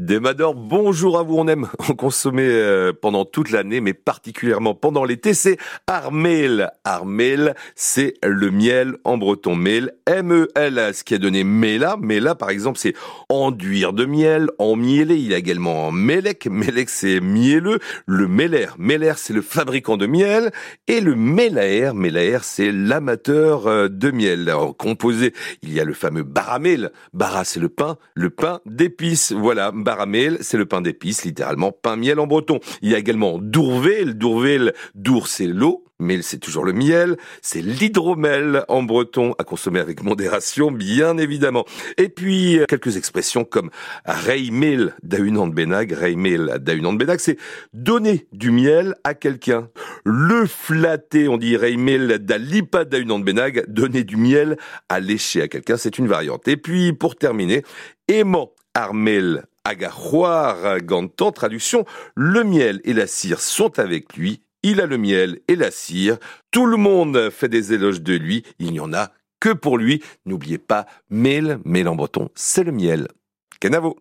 Demador, bonjour à vous. On aime en consommer euh, pendant toute l'année, mais particulièrement pendant l'été. C'est Armel. Armel, c'est le miel en breton. Mel, M-E-L, ce qui a donné Mela. Mela, par exemple, c'est enduire de miel, emmieler. Il y a également Melek. Melek, c'est mielleux. Le Meller. Meller, c'est le fabricant de miel. Et le Melaer. Melaer, c'est l'amateur euh, de miel. Alors, composé, il y a le fameux Baramel. Bara, c'est le pain. Le pain d'épices. Voilà baramel, c'est le pain d'épices, littéralement pain miel en breton. Il y a également dourvel, dourvel, dour c'est l'eau, mais c'est toujours le miel, c'est l'hydromel en breton, à consommer avec modération, bien évidemment. Et puis, quelques expressions comme reimel d'Aunand Benag, reimel d'Aunand Benag, c'est donner du miel à quelqu'un. Le flatter, on dit reimel d'Alipa d'Aunand Benag, donner du miel à lécher à quelqu'un, c'est une variante. Et puis, pour terminer, aimant Armel Agachoir Gantan, traduction, le miel et la cire sont avec lui, il a le miel et la cire, tout le monde fait des éloges de lui, il n'y en a que pour lui. N'oubliez pas, mel, mel en breton, c'est le miel. Canavo